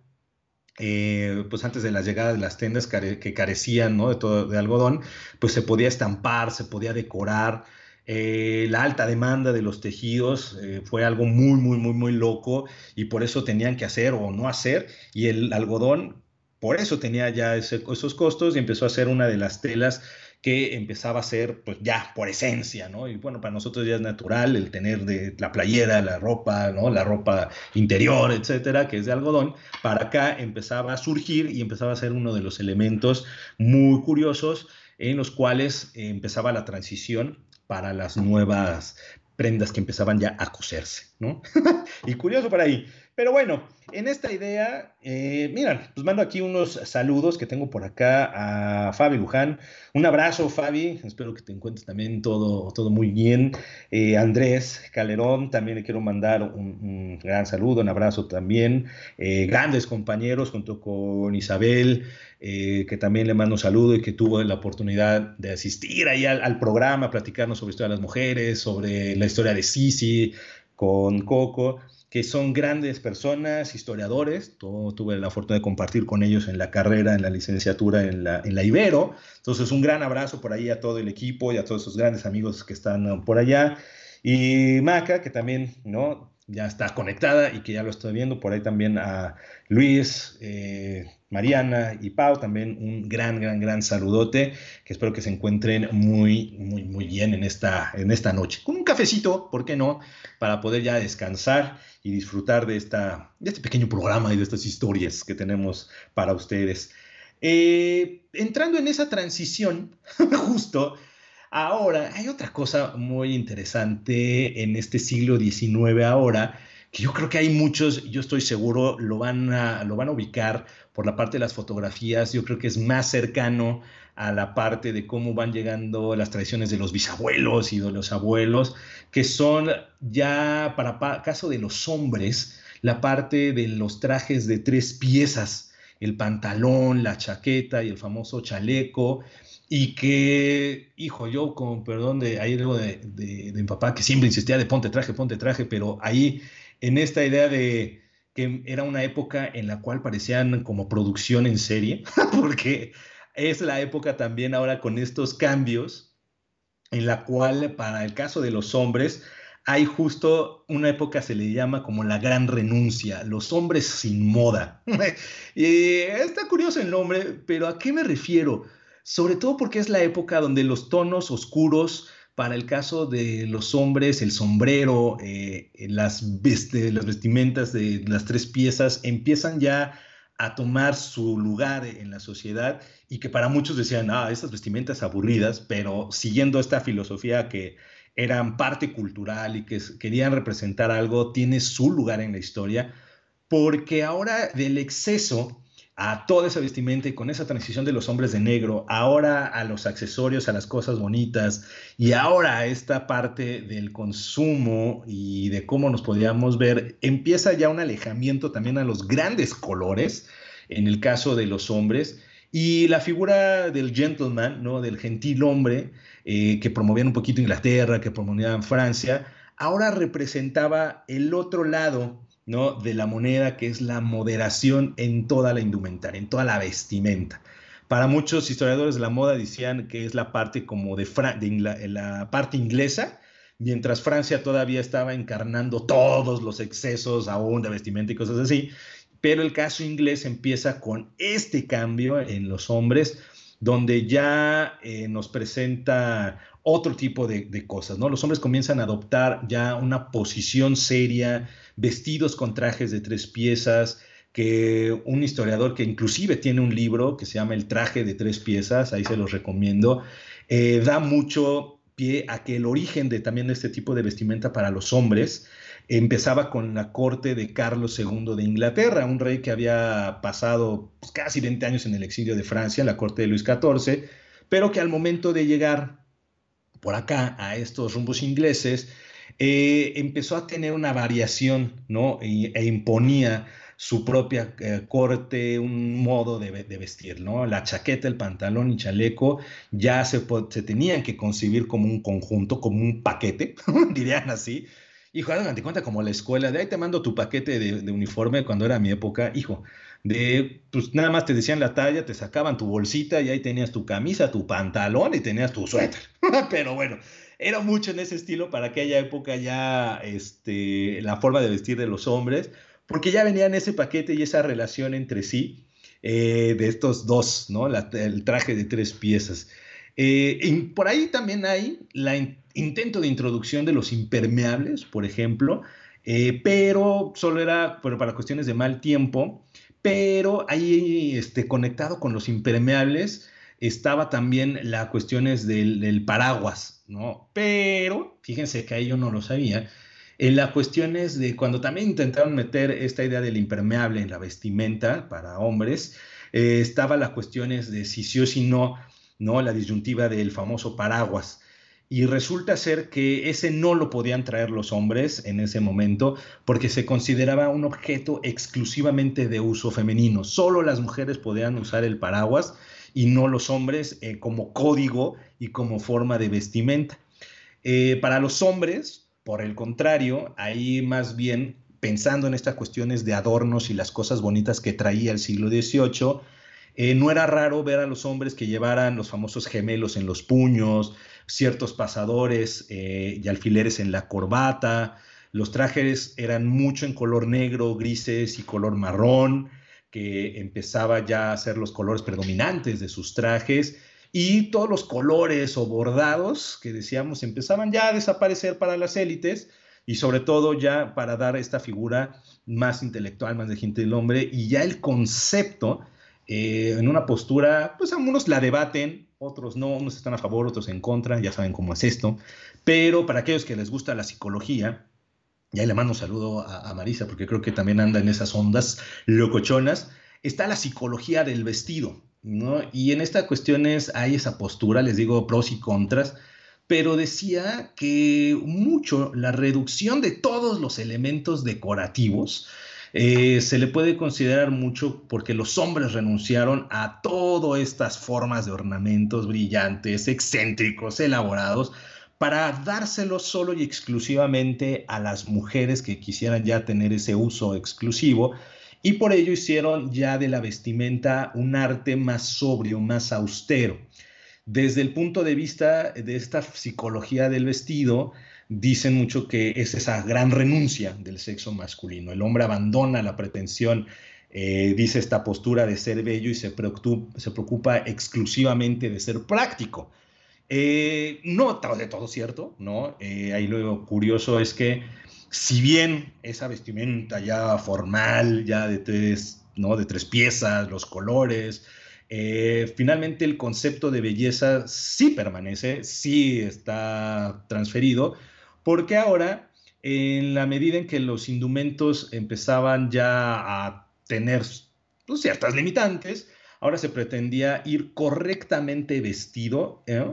eh, pues antes de la llegada de las tiendas que carecían de, todo, de algodón, pues se podía estampar, se podía decorar. Eh, la alta demanda de los tejidos fue algo muy, muy, muy, muy loco y por eso tenían que hacer o no hacer. Y el algodón, por eso tenía ya esos costos y empezó a ser una de las telas que empezaba a ser, pues ya por esencia, ¿no? Y bueno, para nosotros ya es natural el tener de la playera, la ropa, ¿no? La ropa interior, etcétera, que es de algodón. Para acá empezaba a surgir y empezaba a ser uno de los elementos muy curiosos en los cuales empezaba la transición para las nuevas prendas que empezaban ya a coserse, ¿no? (laughs) y curioso por ahí. Pero bueno, en esta idea, eh, miran, pues mando aquí unos saludos que tengo por acá a Fabi Luján. Un abrazo, Fabi. Espero que te encuentres también todo, todo muy bien. Eh, Andrés Calerón, también le quiero mandar un, gran saludo, un abrazo también. Eh, grandes compañeros junto con Isabel, que también le mando un saludo y que tuvo la oportunidad de asistir ahí al, al programa, platicarnos sobre historia de las mujeres, sobre la historia de Sisi con Coco que son grandes personas, historiadores. Todo, tuve la fortuna de compartir con ellos en la carrera, en la licenciatura, en la, en la Ibero. Entonces, un gran abrazo por ahí a todo el equipo y a todos esos grandes amigos que están por allá. Y Maca, que también, ¿no? ya está conectada y que ya lo estoy viendo. Por ahí también a Luis, eh, Mariana y Pau, también un gran, gran, gran saludote, que espero que se encuentren muy, muy, muy bien en esta, en esta noche. Con un cafecito, ¿por qué no? Para poder ya descansar y disfrutar de, esta, de este pequeño programa y de estas historias que tenemos para ustedes. Eh, entrando en esa transición, (laughs) justo, ahora hay otra cosa muy interesante en este siglo XIX ahora, que yo creo que hay muchos, yo estoy seguro, lo van a, lo van a ubicar por la parte de las fotografías, yo creo que es más cercano a la parte de cómo van llegando las tradiciones de los bisabuelos y de los abuelos, que son ya para caso de los hombres, la parte de los trajes de tres piezas, el pantalón, la chaqueta y el famoso chaleco, y que, hijo, yo con perdón de ahí algo de, de, mi papá que siempre insistía de ponte traje, ponte traje, pero ahí en esta idea de que era una época en la cual parecían como producción en serie, (laughs) porque es la época también ahora con estos cambios en la cual para el caso de los hombres hay justo una época se le llama como la gran renuncia, los hombres sin moda. (laughs) y está curioso el nombre, pero ¿a qué me refiero? Sobre todo porque es la época donde los tonos oscuros, para el caso de los hombres, el sombrero, eh, las, las vestimentas de las tres piezas empiezan ya a tomar su lugar en la sociedad y que para muchos decían, ah, estas vestimentas aburridas, pero siguiendo esta filosofía que eran parte cultural y que querían representar algo, tiene su lugar en la historia, porque ahora del exceso a toda esa vestimenta y con esa transición de los hombres de negro, ahora a los accesorios, a las cosas bonitas y ahora a esta parte del consumo y de cómo nos podríamos ver, empieza ya un alejamiento también a los grandes colores, en el caso de los hombres, y la figura del gentleman, ¿no? del gentil hombre, eh, que promovían un poquito Inglaterra, que promovían Francia, ahora representaba el otro lado ¿no? de la moneda, que es la moderación en toda la indumentaria, en toda la vestimenta. Para muchos historiadores de la moda decían que es la parte como de, de la parte inglesa, mientras Francia todavía estaba encarnando todos los excesos aún de vestimenta y cosas así, pero el caso inglés empieza con este cambio en los hombres, donde ya eh, nos presenta otro tipo de, cosas, ¿no? Los hombres comienzan a adoptar ya una posición seria, vestidos con trajes de tres piezas, que un historiador que inclusive tiene un libro que se llama El traje de tres piezas, ahí se los recomiendo, eh, da mucho pie a que el origen de también este tipo de vestimenta para los hombres empezaba con la corte de Carlos II de Inglaterra, un rey que había pasado pues, casi 20 años en el exilio de Francia, en la corte de Luis XIV, pero que al momento de llegar por acá a estos rumbos ingleses, eh, empezó a tener una variación, ¿no? E, imponía su propia eh, corte, un modo de, vestir, ¿no? La chaqueta, el pantalón y chaleco ya se, se tenían que concebir como un conjunto, como un paquete, (laughs) dirían así, Hijo, te cuenta como la escuela, de ahí te mando tu paquete de, uniforme cuando era mi época, hijo, de, pues nada más te decían la talla, te sacaban tu bolsita y ahí tenías tu camisa, tu pantalón y tenías tu suéter. (laughs) Pero bueno, era mucho en ese estilo para aquella época ya, este, la forma de vestir de los hombres, porque ya venían ese paquete y esa relación entre sí eh, de estos dos, ¿no? el traje de tres piezas. Eh, y por ahí también hay la intento de introducción de los impermeables, por ejemplo, eh, pero solo era para cuestiones de mal tiempo, pero ahí este, conectado con los impermeables estaba también las cuestiones del, paraguas, ¿no? Pero, fíjense que ahí yo no lo sabía, en las cuestiones de cuando también intentaron meter esta idea del impermeable en la vestimenta para hombres, eh, estaba las cuestiones de si sí o si no ¿no? La disyuntiva del famoso paraguas. Y resulta ser que ese no lo podían traer los hombres en ese momento porque se consideraba un objeto exclusivamente de uso femenino. Solo las mujeres podían usar el paraguas y no los hombres eh, como código y como forma de vestimenta. Eh, para los hombres, por el contrario, ahí más bien pensando en estas cuestiones de adornos y las cosas bonitas que traía el siglo XVIII, eh, no era raro ver a los hombres que llevaran los famosos gemelos en los puños, ciertos pasadores y alfileres en la corbata, Los trajes eran mucho en color negro, grises y color marrón, que empezaba ya a ser los colores predominantes de sus trajes. Y todos los colores o bordados que decíamos empezaban ya a desaparecer para las élites y sobre todo ya para dar esta figura más intelectual, más de gente del hombre y ya el concepto eh, en una postura, pues algunos la debaten, otros no, unos están a favor, otros en contra, ya saben cómo es esto, pero para aquellos que les gusta la psicología, y ahí le mando un saludo a, Marisa, porque creo que también anda en esas ondas locochonas, está la psicología del vestido, ¿no? Y en estas cuestiones hay esa postura, les digo pros y contras, pero decía que mucho la reducción de todos los elementos decorativos, eh, se le puede considerar mucho porque los hombres renunciaron a todas estas formas de ornamentos brillantes, excéntricos, elaborados, para dárselos solo y exclusivamente a las mujeres que quisieran ya tener ese uso exclusivo. Y por ello hicieron ya de la vestimenta un arte más sobrio, más austero. Desde el punto de vista de esta psicología del vestido, dicen mucho que es esa gran renuncia del sexo masculino. El hombre abandona la pretensión, eh, dice esta postura de ser bello y se preocupa exclusivamente de ser práctico. Eh, no de todo cierto, ¿no? Eh, ahí lo curioso es que si bien esa vestimenta ya formal, ya de tres, ¿no? de tres piezas, los colores, finalmente el concepto de belleza sí permanece, sí está transferido, porque ahora, en la medida en que los indumentos empezaban ya a tener pues, ciertas limitantes, ahora se pretendía ir correctamente vestido, ¿eh?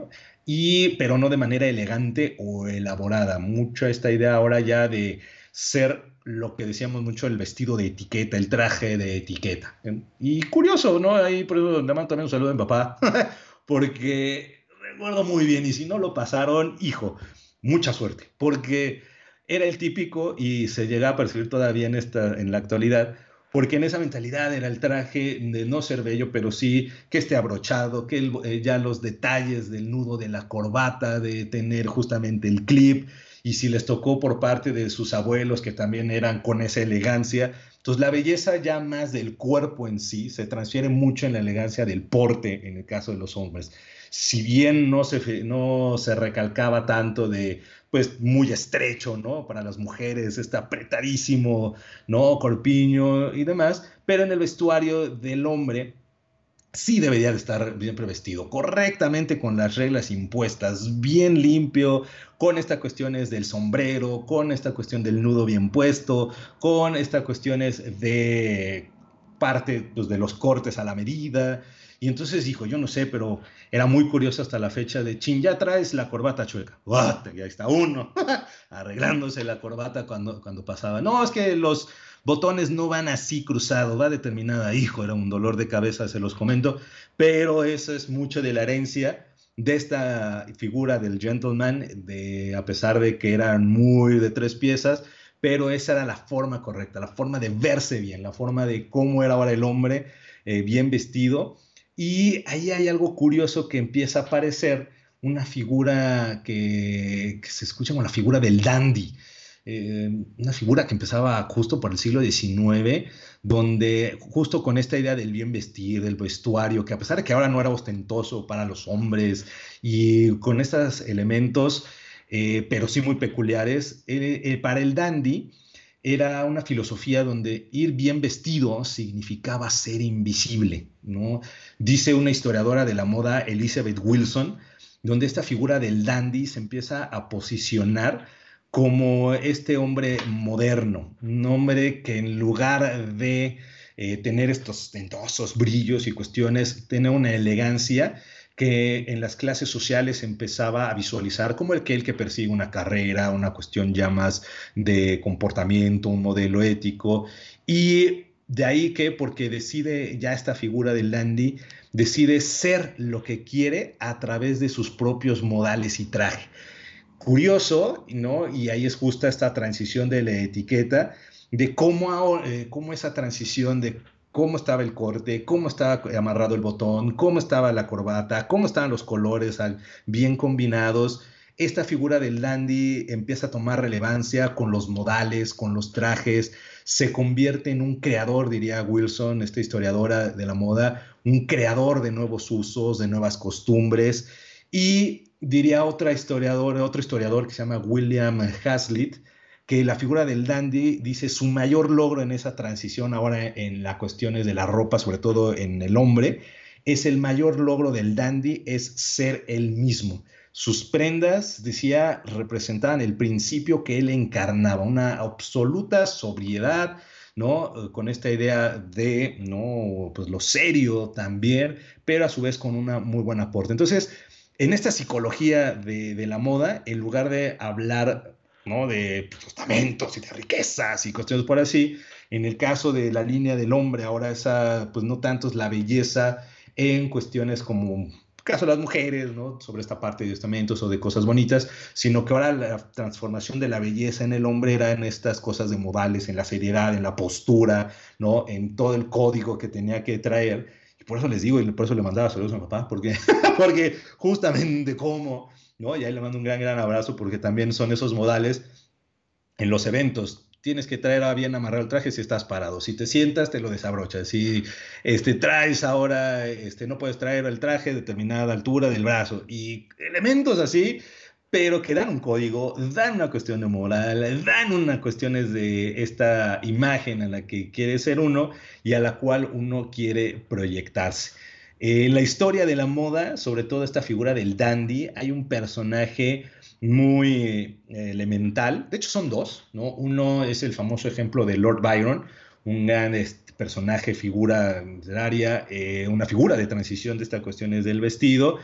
y, pero no de manera elegante o elaborada. Mucha esta idea ahora ya de ser lo que decíamos mucho, el vestido de etiqueta, el traje de etiqueta. ¿eh? Y curioso, ¿no? Ahí por eso le mando también un saludo a papá, (laughs) porque recuerdo muy bien, y si no lo pasaron, hijo, mucha suerte, porque era el típico y se llega a percibir todavía en, esta, en la actualidad, porque en esa mentalidad era el traje de no ser bello, pero sí que esté abrochado, que eh, ya los detalles del nudo de la corbata, de tener justamente el clip, y si les tocó por parte de sus abuelos que también eran con esa elegancia, entonces la belleza ya más del cuerpo en sí se transfiere mucho en la elegancia del porte en el caso de los hombres. Si bien no se, no se recalcaba tanto de, pues, muy estrecho, ¿no? Para las mujeres, está apretadísimo, ¿no? Corpiño y demás, pero en el vestuario del hombre sí debería de estar bien prevestido, correctamente con las reglas impuestas, bien limpio, con estas cuestiones del sombrero, con esta cuestión del nudo bien puesto, con estas cuestiones de parte pues, de los cortes a la medida, y entonces dijo, yo no sé, pero era muy curioso hasta la fecha de, chin, ya traes la corbata chueca. ¡What! Y ahí está uno, (laughs) arreglándose la corbata cuando, cuando pasaba. No, es que los botones no van así cruzados, va determinada. Hijo, era un dolor de cabeza, se los comento. Pero eso es mucho de la herencia de esta figura del gentleman, de, a pesar de que eran muy de tres piezas, pero esa era la forma correcta, la forma de verse bien, la forma de cómo era ahora el hombre eh, bien vestido y ahí hay algo curioso que empieza a aparecer, una figura que, se escucha como la figura del dandy. Eh, una figura que empezaba justo por el siglo XIX, donde justo con esta idea del bien vestir, del vestuario, que a pesar de que ahora no era ostentoso para los hombres, y con estos elementos, eh, pero sí muy peculiares, eh, para el dandy, era una filosofía donde ir bien vestido significaba ser invisible, ¿no? Dice una historiadora de la moda, Elizabeth Wilson, donde esta figura del dandy se empieza a posicionar como este hombre moderno, un hombre que en lugar de eh, tener estos ostentosos brillos y cuestiones, tiene una elegancia que en las clases sociales empezaba a visualizar como el que persigue una carrera, una cuestión ya más de comportamiento, un modelo ético. Y de ahí que, porque decide ya esta figura de Landy, decide ser lo que quiere a través de sus propios modales y traje. Curioso, ¿no? Y ahí es justa esta transición de la etiqueta, de cómo, eh, cómo esa transición de cómo estaba el corte, cómo estaba amarrado el botón, cómo estaba la corbata, cómo estaban los colores bien combinados. esta figura del dandy empieza a tomar relevancia con los modales, con los trajes, se convierte en un creador, diría Wilson, esta historiadora de la moda, un creador de nuevos usos, de nuevas costumbres. Y diría otra historiadora, otro historiador que se llama William Hazlitt, que la figura del dandy dice su mayor logro en esa transición ahora en las cuestiones de la ropa, sobre todo en el hombre, es el mayor logro del dandy es ser él mismo. Sus prendas, decía, representaban el principio que él encarnaba, una absoluta sobriedad, ¿no? Con esta idea de, ¿no? Pues lo serio también, pero a su vez con una muy buen aporte. Entonces, en esta psicología de, de la moda, en lugar de hablar, ¿no? De pues, y de riquezas y cuestiones por así, en el caso de la línea del hombre, ahora esa, pues no tanto es la belleza en cuestiones como caso de las mujeres, ¿no? Sobre esta parte de estamentos o de cosas bonitas, sino que ahora la transformación de la belleza en el hombre era en estas cosas de modales, en la seriedad, en la postura, ¿no? En todo el código que tenía que traer. Y por eso les digo, y por eso le mandaba saludos a mi papá, porque, (laughs) porque justamente como, ¿no? Y ahí le mando un gran, gran abrazo, porque también son esos modales en los eventos tienes que traer a bien amarrar el traje si estás parado. Si te sientas, te lo desabrochas. Si este, traes ahora, este, no puedes traer el traje a determinada altura del brazo. Y elementos así, pero que dan un código, dan una cuestión de moral, dan una cuestión de esta imagen a la que quiere ser uno y a la cual uno quiere proyectarse. En la historia de la moda, sobre todo esta figura del dandy, hay un personaje muy eh, elemental. De hecho, son dos, ¿no? Uno es el famoso ejemplo de Lord Byron, un gran este, personaje, figura literaria, eh, una figura de transición de estas cuestiones del vestido,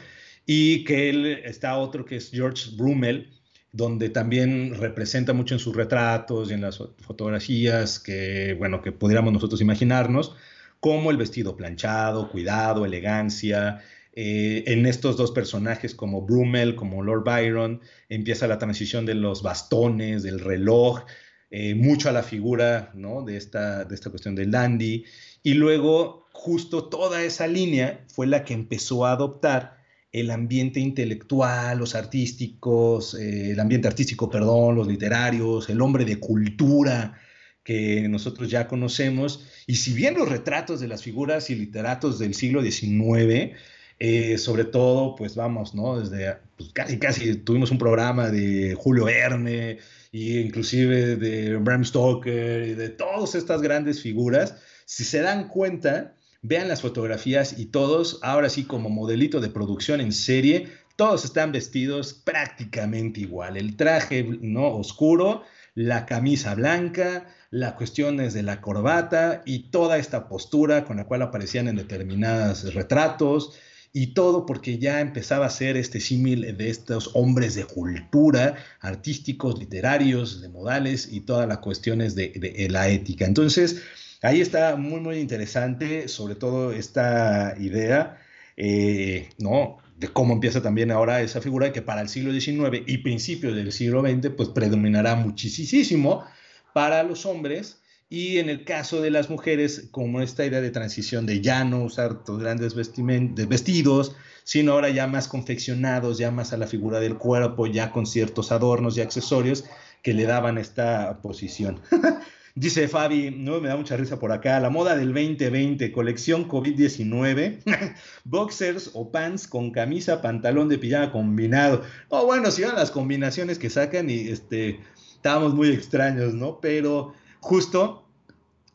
y que él está otro que es George Brummel, donde también representa mucho en sus retratos y en las fotografías que, bueno, que pudiéramos nosotros imaginarnos, como el vestido planchado, cuidado, elegancia, eh, en estos dos personajes como Brummel, como Lord Byron, empieza la transición de los bastones, del reloj, eh, mucho a la figura ¿no? de, esta, de esta cuestión del dandy. Y luego justo toda esa línea fue la que empezó a adoptar el ambiente intelectual, los artísticos, eh, el ambiente artístico, perdón, los literarios, el hombre de cultura que nosotros ya conocemos. Y si bien los retratos de las figuras y literatos del siglo XIX eh, sobre todo, pues vamos, ¿no? Desde pues, casi, casi tuvimos un programa de Julio Verne, e inclusive de Bram Stoker, y de todas estas grandes figuras. Si se dan cuenta, vean las fotografías y todos, ahora sí como modelito de producción en serie, todos están vestidos prácticamente igual. El traje, ¿no? Oscuro, la camisa blanca, las cuestiones de la corbata y toda esta postura con la cual aparecían en determinados retratos y todo porque ya empezaba a ser este símil de estos hombres de cultura, artísticos, literarios, de modales y todas las cuestiones de, la ética. Entonces, ahí está muy, muy interesante, sobre todo esta idea, eh, ¿no? De cómo empieza también ahora esa figura que para el siglo XIX y principios del siglo XX, pues predominará muchísimo para los hombres y en el caso de las mujeres, como esta idea de transición de ya no usar grandes vestidos, sino ahora ya más confeccionados, ya más a la figura del cuerpo, ya con ciertos adornos y accesorios que le daban esta posición. (laughs) Dice Fabi, no me da mucha risa por acá, la moda del 2020, colección COVID-19, (laughs) boxers o pants con camisa, pantalón de pijama combinado. Oh, bueno, si van las combinaciones que sacan y este, estábamos muy extraños, ¿no? Pero justo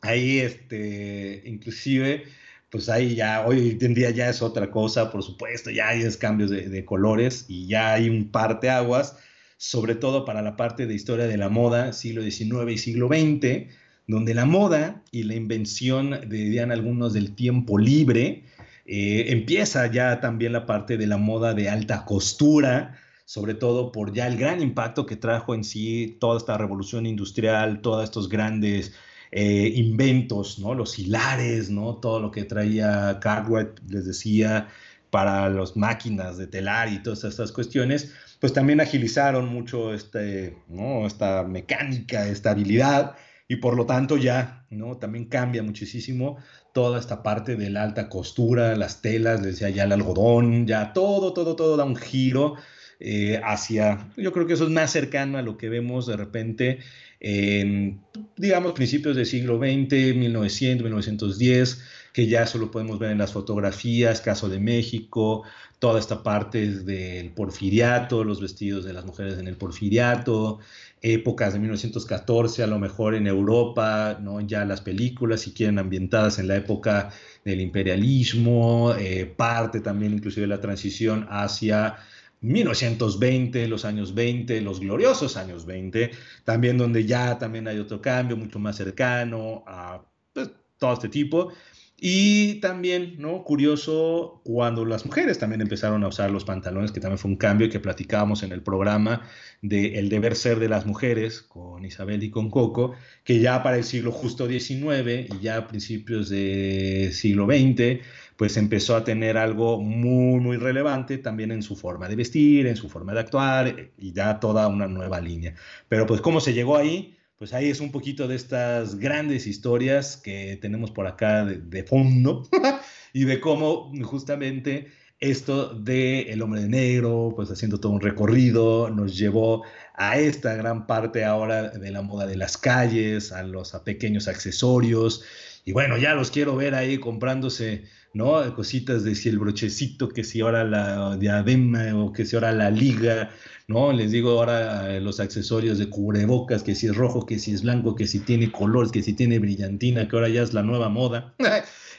ahí, este, inclusive, pues ahí ya, hoy en ya es otra cosa, por supuesto, ya hay cambios de, colores y ya hay un par de aguas, sobre todo para la parte de historia de la moda, siglo XIX y siglo XX, donde la moda y la invención, dirían algunos, del tiempo libre, eh, empieza ya también la parte de la moda de alta costura, sobre todo por ya el gran impacto que trajo en sí toda esta revolución industrial, todos estos grandes eh, inventos, ¿no? Los hilares, ¿no? Todo lo que traía Cartwright, les decía, para las máquinas de telar y todas estas cuestiones, pues también agilizaron mucho este, ¿no? esta mecánica, esta habilidad, y por lo tanto ya, ¿no? También cambia muchísimo toda esta parte de la alta costura, las telas, les decía ya el algodón, ya todo, todo, todo da un giro eh, hacia, yo creo que eso es más cercano a lo que vemos de repente en, digamos, principios del siglo XX, 1900, 1910, que ya solo podemos ver en las fotografías, caso de México, toda esta parte del porfiriato, los vestidos de las mujeres en el porfiriato, épocas de 1914, a lo mejor en Europa, ¿no? ya las películas, si quieren, ambientadas en la época del imperialismo, eh, parte también inclusive de la transición hacia 1920, los años 20, los gloriosos años 20, también donde ya también hay otro cambio mucho más cercano a pues, todo este tipo. Y también, ¿no? Curioso, cuando las mujeres también empezaron a usar los pantalones, que también fue un cambio que platicábamos en el programa de El deber ser de las mujeres con Isabel y con Coco, que ya para el siglo justo XIX y ya a principios del siglo XX, pues empezó a tener algo muy, muy relevante también en su forma de vestir, en su forma de actuar y ya toda una nueva línea. Pero pues cómo se llegó ahí, pues ahí es un poquito de estas grandes historias que tenemos por acá de, fondo (laughs) y de cómo justamente esto de El hombre de negro, pues haciendo todo un recorrido, nos llevó a esta gran parte ahora de la moda de las calles, a los pequeños accesorios. Y bueno, ya los quiero ver ahí comprándose, ¿no? Cositas de si el brochecito, que si ahora la diadema o que si ahora la liga, ¿no? Les digo ahora eh, los accesorios de cubrebocas, que si es rojo, que si es blanco, que si tiene color, que si tiene brillantina, que ahora ya es la nueva moda.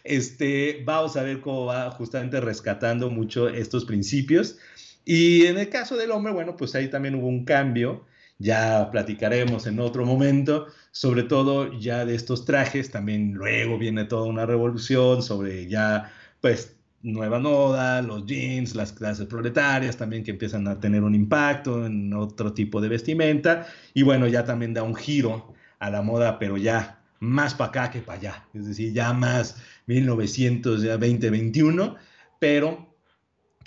este, vamos a ver cómo va justamente rescatando mucho estos principios. Y en el caso del hombre, bueno, pues ahí también hubo un cambio. Ya platicaremos en otro momento, sobre todo ya de estos trajes, también luego viene toda una revolución sobre ya, pues, nueva moda, los jeans, las clases proletarias también que empiezan a tener un impacto en otro tipo de vestimenta. Y bueno, ya también da un giro a la moda, pero ya más para acá que para allá, es decir, ya más 1900, ya 2021, pero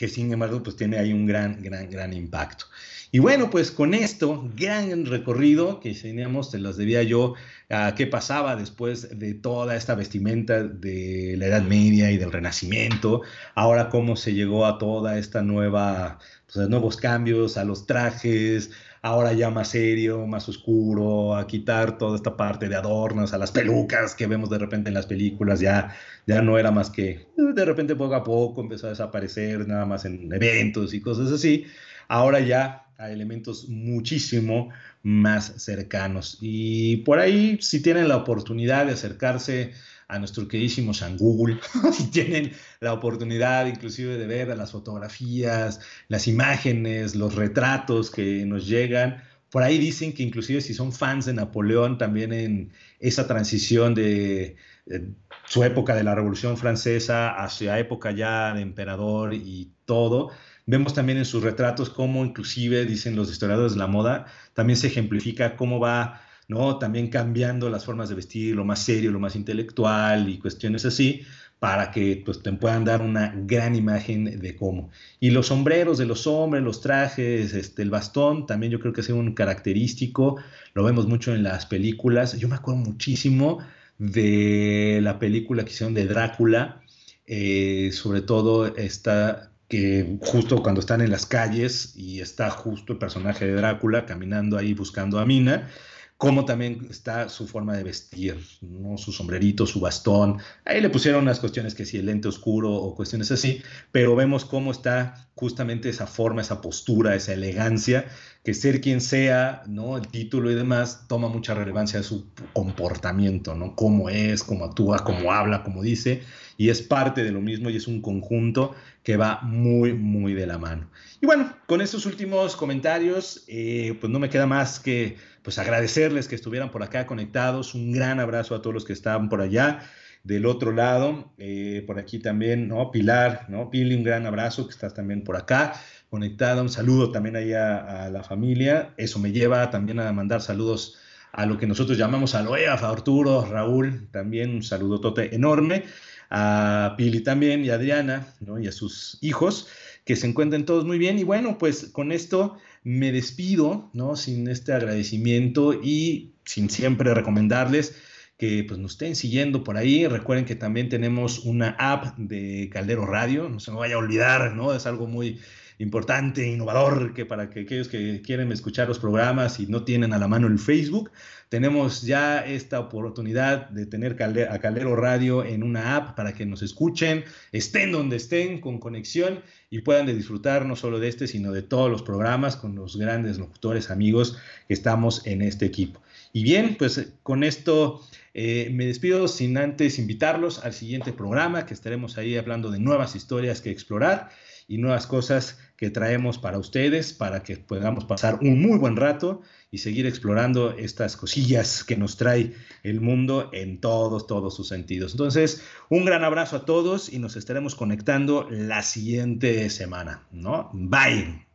que sin embargo pues tiene ahí un gran, gran, gran impacto. Y bueno, pues con esto, gran recorrido que teníamos, te las debía yo, a qué pasaba después de toda esta vestimenta de la Edad Media y del Renacimiento, ahora cómo se llegó a toda esta nueva, pues, nuevos cambios, a los trajes, ahora ya más serio, más oscuro, a quitar toda esta parte de adornos, a las pelucas que vemos de repente en las películas, ya, ya no era más que de repente poco a poco empezó a desaparecer nada más en eventos y cosas así. Ahora ya a elementos muchísimo más cercanos. Y por ahí, si tienen la oportunidad de acercarse a nuestro queridísimo San Google, (laughs) si tienen la oportunidad inclusive de ver las fotografías, las imágenes, los retratos que nos llegan, por ahí dicen que inclusive si son fans de Napoleón, también en esa transición de, de su época de la Revolución Francesa hacia época ya de emperador y todo, Vemos también en sus retratos cómo inclusive, dicen los historiadores de la moda, también se ejemplifica cómo va, ¿no? También cambiando las formas de vestir, lo más serio, lo más intelectual y cuestiones así, para que pues, te puedan dar una gran imagen de cómo. Y los sombreros de los hombres, los trajes, este, el bastón, también yo creo que es un característico, lo vemos mucho en las películas. Yo me acuerdo muchísimo de la película que hicieron de Drácula, eh, sobre todo esta que justo cuando están en las calles y está justo el personaje de Drácula caminando ahí buscando a Mina, como también está su forma de vestir, ¿no? su sombrerito, su bastón. Ahí le pusieron unas cuestiones que si el lente oscuro o cuestiones así, pero vemos cómo está justamente esa forma, esa postura, esa elegancia, que ser quien sea, ¿no? El título y demás toma mucha relevancia de su comportamiento, ¿no? Cómo es, cómo actúa, cómo habla, cómo dice, y es parte de lo mismo y es un conjunto que va muy, muy de la mano. Y bueno, con estos últimos comentarios, eh, pues no me queda más que pues agradecerles que estuvieran por acá conectados. Un gran abrazo a todos los que estaban por allá. Del otro lado, eh, por aquí también, ¿no? Pilar, ¿no? Pili, un gran abrazo que estás también por acá conectada. Un saludo también ahí a, la familia. Eso me lleva también a mandar saludos a lo que nosotros llamamos a Loea, a Arturo, Raúl, también un saludo tote enorme a Pili también y a Adriana, ¿no? Y a sus hijos, que se encuentren todos muy bien. Y bueno, pues con esto me despido, ¿no? Sin este agradecimiento y sin siempre recomendarles que pues nos estén siguiendo por ahí. Recuerden que también tenemos una app de Caldero Radio, no se me vaya a olvidar, ¿no? Es algo muy importante, innovador, que para que aquellos que quieren escuchar los programas y no tienen a la mano el Facebook, tenemos ya esta oportunidad de tener a Caldero Radio en una app para que nos escuchen, estén donde estén, con conexión y puedan disfrutar no solo de este, sino de todos los programas con los grandes locutores amigos que estamos en este equipo. Y bien, pues con esto eh, me despido sin antes invitarlos al siguiente programa, que estaremos ahí hablando de nuevas historias que explorar y nuevas cosas que traemos para ustedes, para que podamos pasar un muy buen rato y seguir explorando estas cosillas que nos trae el mundo en todos, todos sus sentidos. Entonces, un gran abrazo a todos y nos estaremos conectando la siguiente semana, ¿no? Bye.